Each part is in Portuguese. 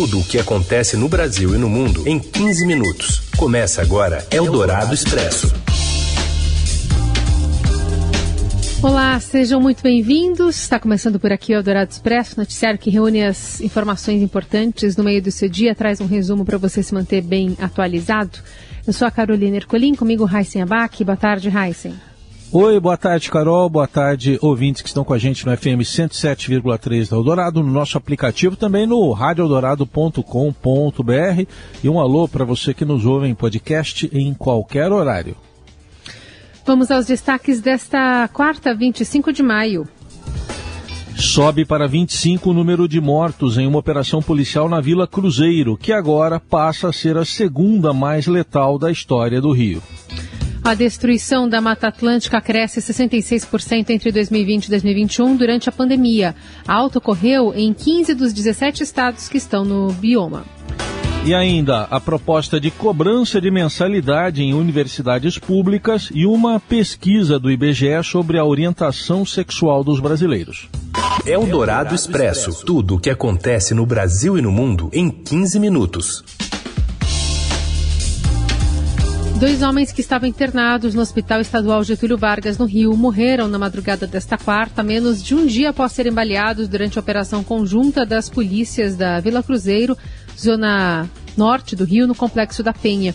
Tudo o que acontece no Brasil e no mundo em 15 minutos. Começa agora Eldorado Expresso. Olá, sejam muito bem-vindos. Está começando por aqui o Eldorado Expresso, noticiário que reúne as informações importantes no meio do seu dia, traz um resumo para você se manter bem atualizado. Eu sou a Carolina Ercolim, comigo Heisen Abac. Boa tarde, Heisen. Oi, boa tarde, Carol. Boa tarde, ouvintes que estão com a gente no FM 107,3 da Eldorado, no nosso aplicativo, também no radioeldorado.com.br. E um alô para você que nos ouve em podcast em qualquer horário. Vamos aos destaques desta quarta, 25 de maio. Sobe para 25 o número de mortos em uma operação policial na Vila Cruzeiro, que agora passa a ser a segunda mais letal da história do Rio. A destruição da Mata Atlântica cresce 66% entre 2020 e 2021 durante a pandemia. A alta ocorreu em 15 dos 17 estados que estão no bioma. E ainda a proposta de cobrança de mensalidade em universidades públicas e uma pesquisa do IBGE sobre a orientação sexual dos brasileiros. É o Dourado Expresso. Tudo o que acontece no Brasil e no mundo em 15 minutos. Dois homens que estavam internados no Hospital Estadual Getúlio Vargas, no Rio, morreram na madrugada desta quarta, menos de um dia após serem baleados durante a operação conjunta das polícias da Vila Cruzeiro, zona norte do Rio, no Complexo da Penha.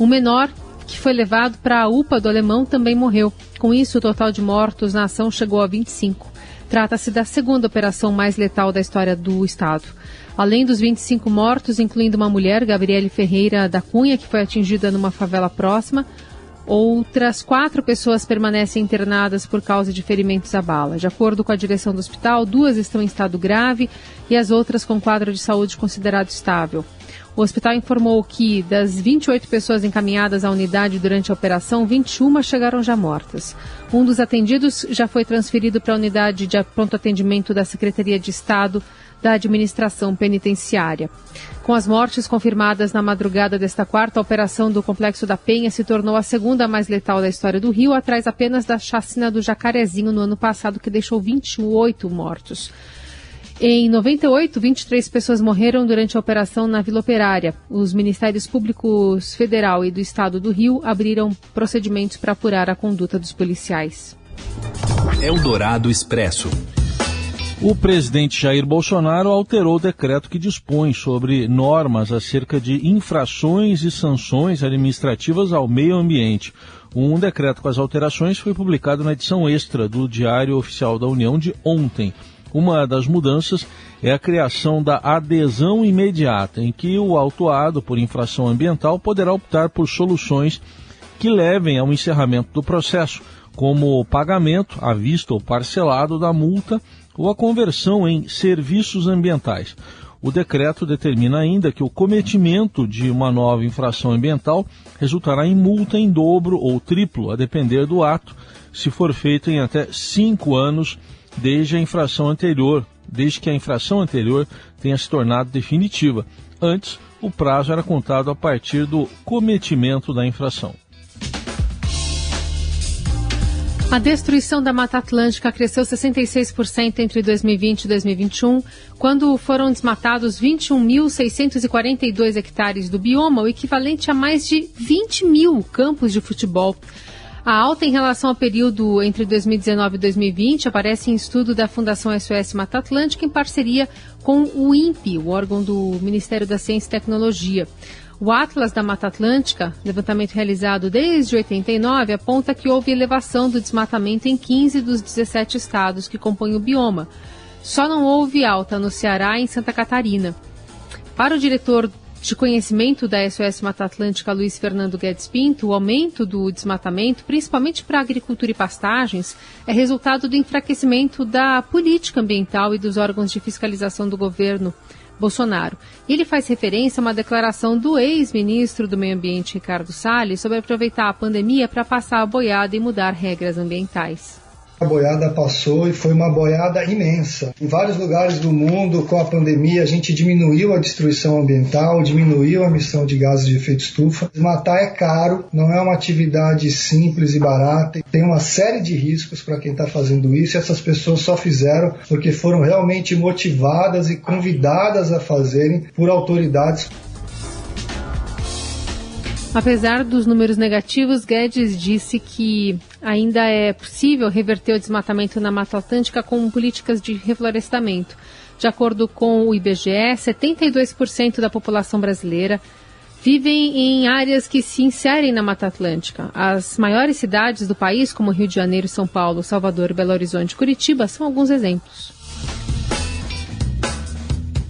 Um menor que foi levado para a UPA do Alemão também morreu. Com isso, o total de mortos na ação chegou a 25. Trata-se da segunda operação mais letal da história do Estado. Além dos 25 mortos, incluindo uma mulher, Gabriele Ferreira da Cunha, que foi atingida numa favela próxima, outras quatro pessoas permanecem internadas por causa de ferimentos à bala. De acordo com a direção do hospital, duas estão em estado grave e as outras com quadro de saúde considerado estável. O hospital informou que, das 28 pessoas encaminhadas à unidade durante a operação, 21 chegaram já mortas. Um dos atendidos já foi transferido para a unidade de pronto atendimento da Secretaria de Estado da administração penitenciária. Com as mortes confirmadas na madrugada desta quarta, a operação do Complexo da Penha se tornou a segunda mais letal da história do Rio, atrás apenas da chacina do Jacarezinho no ano passado, que deixou 28 mortos. Em 98, 23 pessoas morreram durante a operação na Vila Operária. Os Ministérios Públicos Federal e do Estado do Rio abriram procedimentos para apurar a conduta dos policiais. Eldorado Expresso. O presidente Jair Bolsonaro alterou o decreto que dispõe sobre normas acerca de infrações e sanções administrativas ao meio ambiente. Um decreto com as alterações foi publicado na edição extra do Diário Oficial da União de ontem. Uma das mudanças é a criação da adesão imediata, em que o autuado por infração ambiental poderá optar por soluções que levem ao encerramento do processo, como o pagamento à vista ou parcelado da multa ou a conversão em serviços ambientais. O decreto determina ainda que o cometimento de uma nova infração ambiental resultará em multa em dobro ou triplo, a depender do ato, se for feito em até cinco anos desde a infração anterior, desde que a infração anterior tenha se tornado definitiva. Antes, o prazo era contado a partir do cometimento da infração. A destruição da Mata Atlântica cresceu 66% entre 2020 e 2021, quando foram desmatados 21.642 hectares do bioma, o equivalente a mais de 20 mil campos de futebol. A alta em relação ao período entre 2019 e 2020 aparece em estudo da Fundação SOS Mata Atlântica em parceria com o INPE, o órgão do Ministério da Ciência e Tecnologia. O Atlas da Mata Atlântica, levantamento realizado desde 89, aponta que houve elevação do desmatamento em 15 dos 17 estados que compõem o bioma. Só não houve alta no Ceará e em Santa Catarina. Para o diretor de conhecimento da SOS Mata Atlântica Luiz Fernando Guedes Pinto, o aumento do desmatamento, principalmente para agricultura e pastagens, é resultado do enfraquecimento da política ambiental e dos órgãos de fiscalização do governo Bolsonaro. Ele faz referência a uma declaração do ex-ministro do Meio Ambiente, Ricardo Salles, sobre aproveitar a pandemia para passar a boiada e mudar regras ambientais. A boiada passou e foi uma boiada imensa. Em vários lugares do mundo, com a pandemia, a gente diminuiu a destruição ambiental, diminuiu a emissão de gases de efeito estufa. Matar é caro, não é uma atividade simples e barata, tem uma série de riscos para quem está fazendo isso. E essas pessoas só fizeram porque foram realmente motivadas e convidadas a fazerem por autoridades Apesar dos números negativos, Guedes disse que ainda é possível reverter o desmatamento na Mata Atlântica com políticas de reflorestamento. De acordo com o IBGE, 72% da população brasileira vivem em áreas que se inserem na Mata Atlântica. As maiores cidades do país, como Rio de Janeiro, São Paulo, Salvador, Belo Horizonte e Curitiba, são alguns exemplos.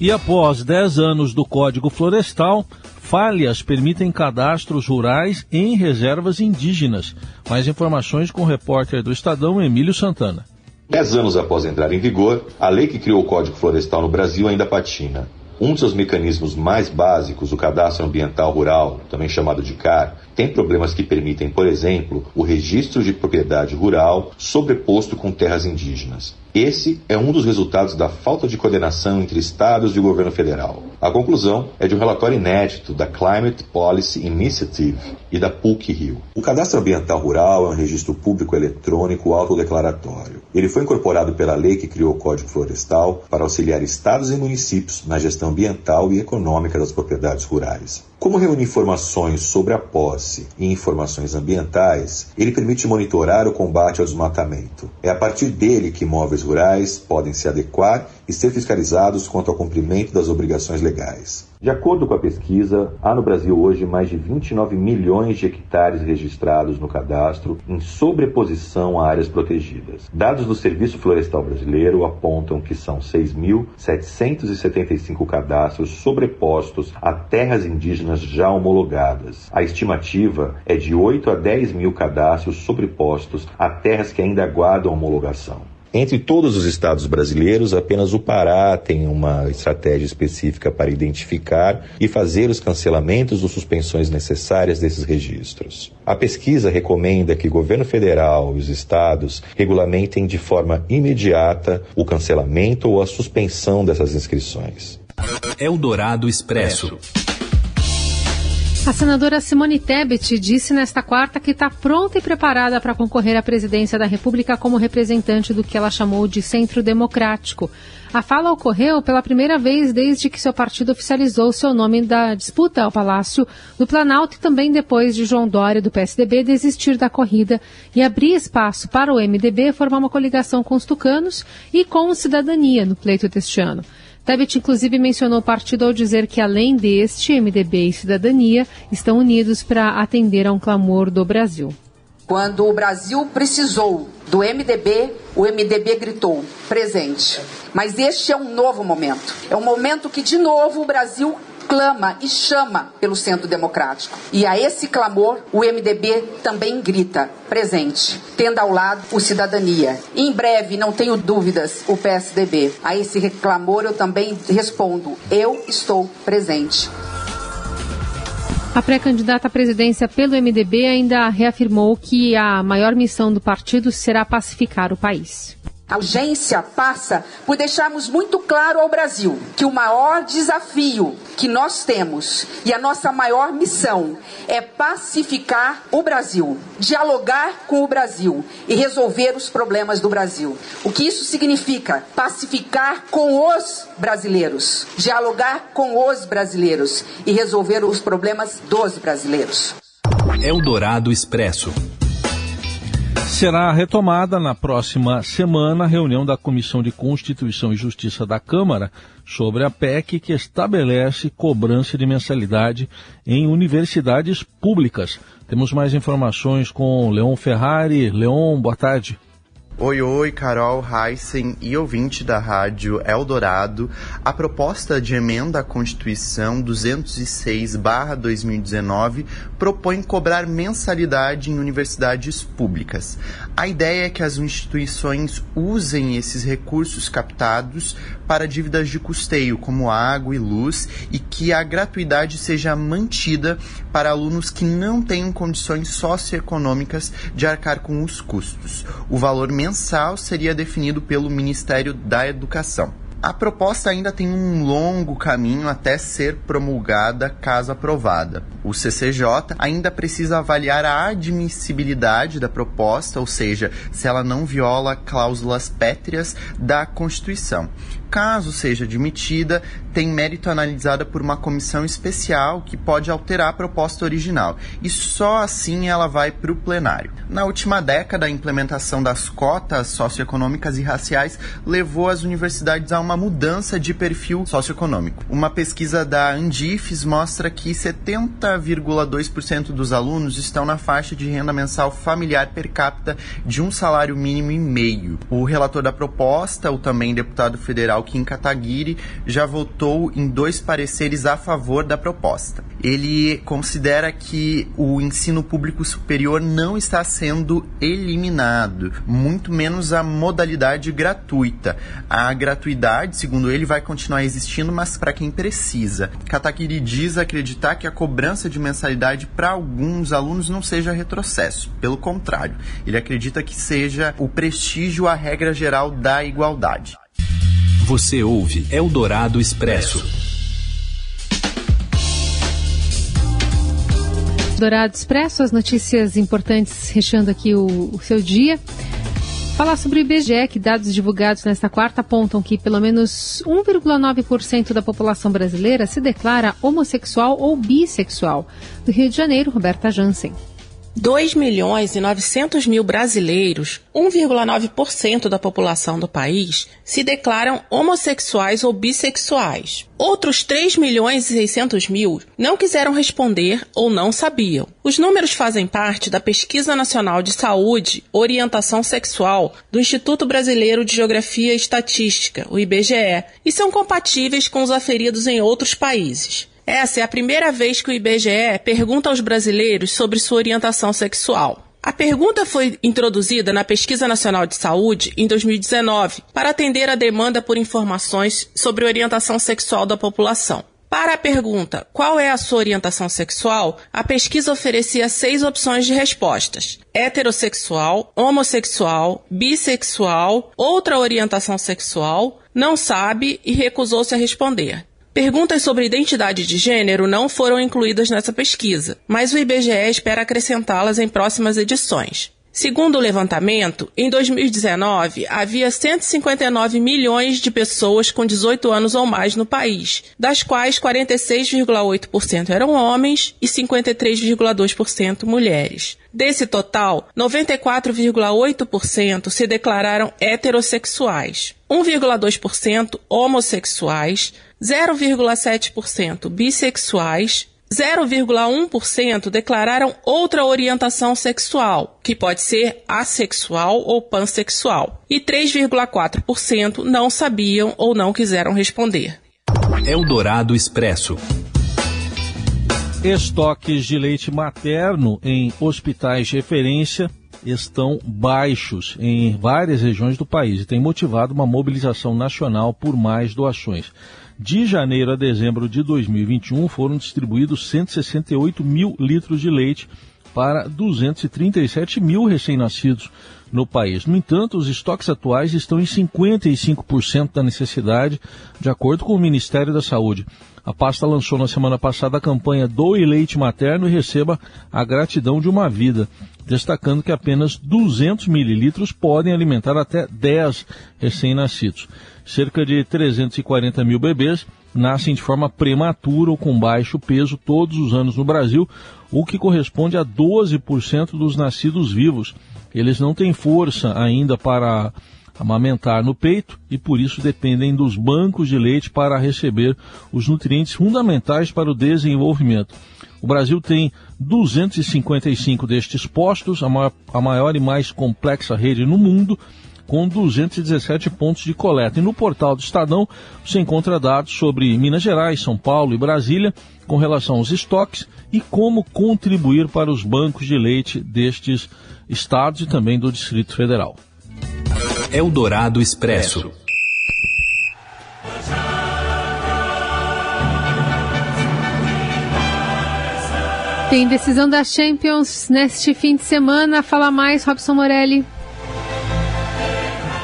E após 10 anos do Código Florestal, falhas permitem cadastros rurais em reservas indígenas. Mais informações com o repórter do Estadão, Emílio Santana. Dez anos após entrar em vigor, a lei que criou o Código Florestal no Brasil ainda patina. Um de seus mecanismos mais básicos, o cadastro ambiental rural, também chamado de CAR, tem problemas que permitem, por exemplo, o registro de propriedade rural sobreposto com terras indígenas. Esse é um dos resultados da falta de coordenação entre estados e o governo federal. A conclusão é de um relatório inédito da Climate Policy Initiative e da PUC Rio. O cadastro ambiental rural é um registro público eletrônico autodeclaratório. Ele foi incorporado pela lei que criou o Código Florestal para auxiliar estados e municípios na gestão ambiental e econômica das propriedades rurais. Como reúne informações sobre a posse e informações ambientais, ele permite monitorar o combate ao desmatamento. É a partir dele que imóveis rurais podem se adequar e ser fiscalizados quanto ao cumprimento das obrigações legais. De acordo com a pesquisa, há no Brasil hoje mais de 29 milhões de hectares registrados no cadastro em sobreposição a áreas protegidas. Dados do Serviço Florestal Brasileiro apontam que são 6.775 cadastros sobrepostos a terras indígenas já homologadas. A estimativa é de 8 a 10 mil cadastros sobrepostos a terras que ainda aguardam homologação. Entre todos os estados brasileiros, apenas o Pará tem uma estratégia específica para identificar e fazer os cancelamentos ou suspensões necessárias desses registros. A pesquisa recomenda que o governo federal e os estados regulamentem de forma imediata o cancelamento ou a suspensão dessas inscrições. Eldorado Expresso. A senadora Simone Tebet disse nesta quarta que está pronta e preparada para concorrer à presidência da República como representante do que ela chamou de centro democrático. A fala ocorreu pela primeira vez desde que seu partido oficializou seu nome da disputa ao Palácio do Planalto e também depois de João Dória, do PSDB, desistir da corrida e abrir espaço para o MDB formar uma coligação com os tucanos e com o Cidadania no pleito deste ano. Tebet, inclusive, mencionou o partido ao dizer que, além deste, MDB e Cidadania estão unidos para atender a um clamor do Brasil. Quando o Brasil precisou do MDB, o MDB gritou: presente. Mas este é um novo momento. É um momento que, de novo, o Brasil clama e chama pelo centro democrático. E a esse clamor, o MDB também grita, presente, tendo ao lado o Cidadania. Em breve, não tenho dúvidas, o PSDB. A esse clamor eu também respondo, eu estou presente. A pré-candidata à presidência pelo MDB ainda reafirmou que a maior missão do partido será pacificar o país. A urgência passa por deixarmos muito claro ao Brasil que o maior desafio que nós temos e a nossa maior missão é pacificar o Brasil, dialogar com o Brasil e resolver os problemas do Brasil. O que isso significa? Pacificar com os brasileiros, dialogar com os brasileiros e resolver os problemas dos brasileiros. Eldorado Expresso. Será retomada na próxima semana a reunião da Comissão de Constituição e Justiça da Câmara sobre a PEC que estabelece cobrança de mensalidade em universidades públicas. Temos mais informações com Leon Ferrari. Leon, boa tarde. Oi, oi, Carol Heisen e ouvinte da rádio Eldorado. A proposta de emenda à Constituição 206-2019 propõe cobrar mensalidade em universidades públicas. A ideia é que as instituições usem esses recursos captados para dívidas de custeio, como água e luz, e que a gratuidade seja mantida para alunos que não tenham condições socioeconômicas de arcar com os custos. O valor mensal seria definido pelo Ministério da Educação. A proposta ainda tem um longo caminho até ser promulgada, caso aprovada. O CCJ ainda precisa avaliar a admissibilidade da proposta, ou seja, se ela não viola cláusulas pétreas da Constituição caso seja admitida, tem mérito analisada por uma comissão especial que pode alterar a proposta original e só assim ela vai para o plenário. Na última década, a implementação das cotas socioeconômicas e raciais levou as universidades a uma mudança de perfil socioeconômico. Uma pesquisa da Andifes mostra que 70,2% dos alunos estão na faixa de renda mensal familiar per capita de um salário mínimo e meio. O relator da proposta, o também deputado federal Kim Kataguiri já votou em dois pareceres a favor da proposta. Ele considera que o ensino público superior não está sendo eliminado, muito menos a modalidade gratuita. A gratuidade, segundo ele, vai continuar existindo, mas para quem precisa. Kataguiri diz acreditar que a cobrança de mensalidade para alguns alunos não seja retrocesso, pelo contrário, ele acredita que seja o prestígio à regra geral da igualdade. Você ouve Eldorado Expresso. Dourado Expresso, as notícias importantes recheando aqui o, o seu dia. Falar sobre o IBGE, que dados divulgados nesta quarta apontam que pelo menos 1,9% da população brasileira se declara homossexual ou bissexual. Do Rio de Janeiro, Roberta Jansen. 2 milhões e 900 mil brasileiros, 1,9% da população do país, se declaram homossexuais ou bissexuais. Outros 3 milhões e 600 mil não quiseram responder ou não sabiam. Os números fazem parte da Pesquisa Nacional de Saúde Orientação Sexual do Instituto Brasileiro de Geografia e Estatística, o IBGE, e são compatíveis com os aferidos em outros países. Essa é a primeira vez que o IBGE pergunta aos brasileiros sobre sua orientação sexual. A pergunta foi introduzida na Pesquisa Nacional de Saúde em 2019 para atender a demanda por informações sobre orientação sexual da população. Para a pergunta qual é a sua orientação sexual, a pesquisa oferecia seis opções de respostas: heterossexual, homossexual, bissexual, outra orientação sexual, não sabe e recusou-se a responder. Perguntas sobre identidade de gênero não foram incluídas nessa pesquisa, mas o IBGE espera acrescentá-las em próximas edições. Segundo o levantamento, em 2019 havia 159 milhões de pessoas com 18 anos ou mais no país, das quais 46,8% eram homens e 53,2% mulheres. Desse total, 94,8% se declararam heterossexuais, 1,2% homossexuais, 0,7% bissexuais, 0,1% declararam outra orientação sexual, que pode ser assexual ou pansexual, e 3,4% não sabiam ou não quiseram responder. Eldorado Expresso. Estoques de leite materno em hospitais de referência estão baixos em várias regiões do país e tem motivado uma mobilização nacional por mais doações. De janeiro a dezembro de 2021 foram distribuídos 168 mil litros de leite para 237 mil recém-nascidos no país. No entanto, os estoques atuais estão em 55% da necessidade, de acordo com o Ministério da Saúde. A pasta lançou na semana passada a campanha Doe Leite Materno e Receba a Gratidão de uma Vida, destacando que apenas 200 mililitros podem alimentar até 10 recém-nascidos cerca de 340 mil bebês nascem de forma prematura ou com baixo peso todos os anos no Brasil, o que corresponde a 12% dos nascidos vivos. Eles não têm força ainda para amamentar no peito e por isso dependem dos bancos de leite para receber os nutrientes fundamentais para o desenvolvimento. O Brasil tem 255 destes postos, a maior, a maior e mais complexa rede no mundo, com 217 pontos de coleta. E no portal do Estadão você encontra dados sobre Minas Gerais, São Paulo e Brasília com relação aos estoques e como contribuir para os bancos de leite destes estados e também do Distrito Federal. Eldorado Expresso. Tem decisão da Champions neste fim de semana. Fala mais, Robson Morelli.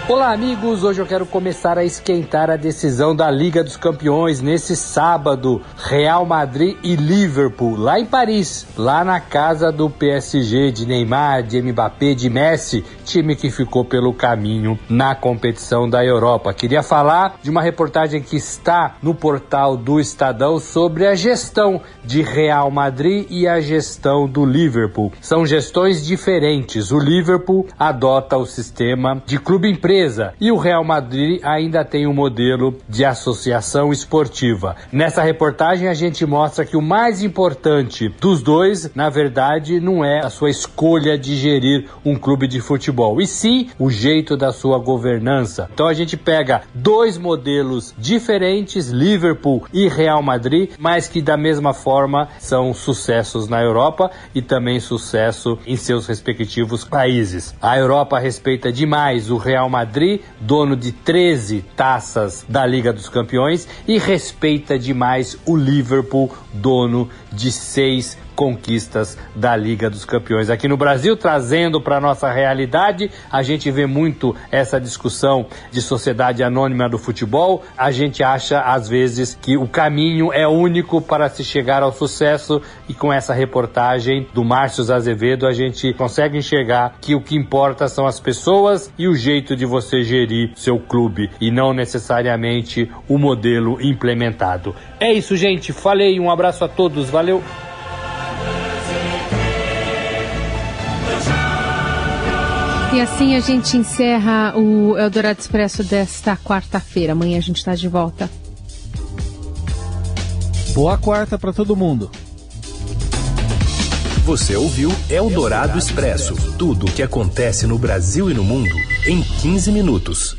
Olá, amigos. Hoje eu quero começar a esquentar a decisão da Liga dos Campeões nesse sábado. Real Madrid e Liverpool, lá em Paris, lá na casa do PSG de Neymar, de Mbappé, de Messi, time que ficou pelo caminho na competição da Europa. Queria falar de uma reportagem que está no portal do Estadão sobre a gestão de Real Madrid e a gestão do Liverpool. São gestões diferentes. O Liverpool adota o sistema de clube empresa empresa e o Real Madrid ainda tem um modelo de associação esportiva. Nessa reportagem a gente mostra que o mais importante dos dois, na verdade, não é a sua escolha de gerir um clube de futebol, e sim o jeito da sua governança. Então a gente pega dois modelos diferentes, Liverpool e Real Madrid, mas que da mesma forma são sucessos na Europa e também sucesso em seus respectivos países. A Europa respeita demais o Real Madrid Madrid, dono de 13 taças da Liga dos Campeões, e respeita demais o Liverpool, dono de seis conquistas da Liga dos Campeões. Aqui no Brasil, trazendo para nossa realidade, a gente vê muito essa discussão de sociedade anônima do futebol. A gente acha às vezes que o caminho é único para se chegar ao sucesso e com essa reportagem do Márcio Azevedo a gente consegue enxergar que o que importa são as pessoas e o jeito de você gerir seu clube e não necessariamente o modelo implementado. É isso, gente. Falei, um abraço a todos. Valeu. E assim a gente encerra o Eldorado Expresso desta quarta-feira. Amanhã a gente está de volta. Boa quarta para todo mundo. Você ouviu Eldorado Expresso tudo o que acontece no Brasil e no mundo em 15 minutos.